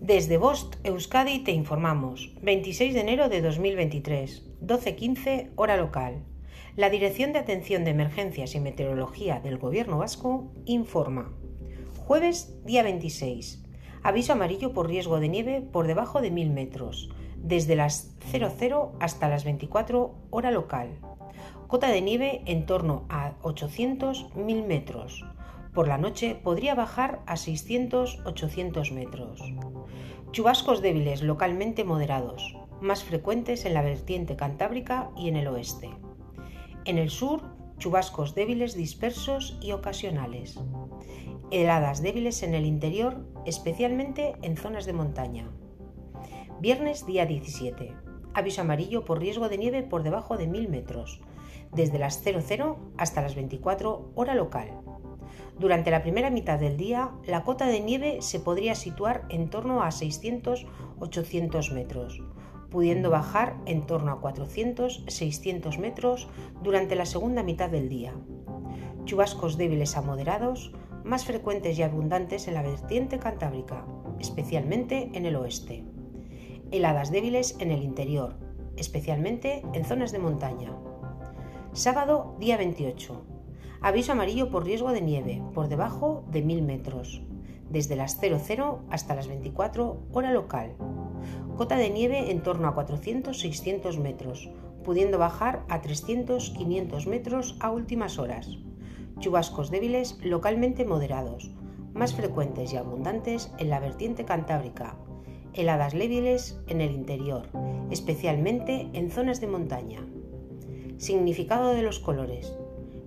Desde Bost, Euskadi, te informamos. 26 de enero de 2023, 12.15, hora local. La Dirección de Atención de Emergencias y Meteorología del Gobierno Vasco informa. Jueves, día 26. Aviso amarillo por riesgo de nieve por debajo de 1000 metros, desde las 00 hasta las 24 hora local. Cota de nieve en torno a 800-1000 metros. Por la noche podría bajar a 600-800 metros. Chubascos débiles localmente moderados, más frecuentes en la vertiente cantábrica y en el oeste. En el sur, chubascos débiles dispersos y ocasionales. Heladas débiles en el interior, especialmente en zonas de montaña. Viernes día 17. Aviso amarillo por riesgo de nieve por debajo de 1000 metros, desde las 00 hasta las 24 hora local. Durante la primera mitad del día, la cota de nieve se podría situar en torno a 600-800 metros, pudiendo bajar en torno a 400-600 metros durante la segunda mitad del día. Chubascos débiles a moderados, más frecuentes y abundantes en la vertiente cantábrica, especialmente en el oeste. Heladas débiles en el interior, especialmente en zonas de montaña. Sábado, día 28 Aviso amarillo por riesgo de nieve, por debajo de 1000 metros, desde las 00 hasta las 24 hora local. Cota de nieve en torno a 400-600 metros, pudiendo bajar a 300-500 metros a últimas horas. Chubascos débiles localmente moderados, más frecuentes y abundantes en la vertiente cantábrica. Heladas débiles en el interior, especialmente en zonas de montaña. Significado de los colores.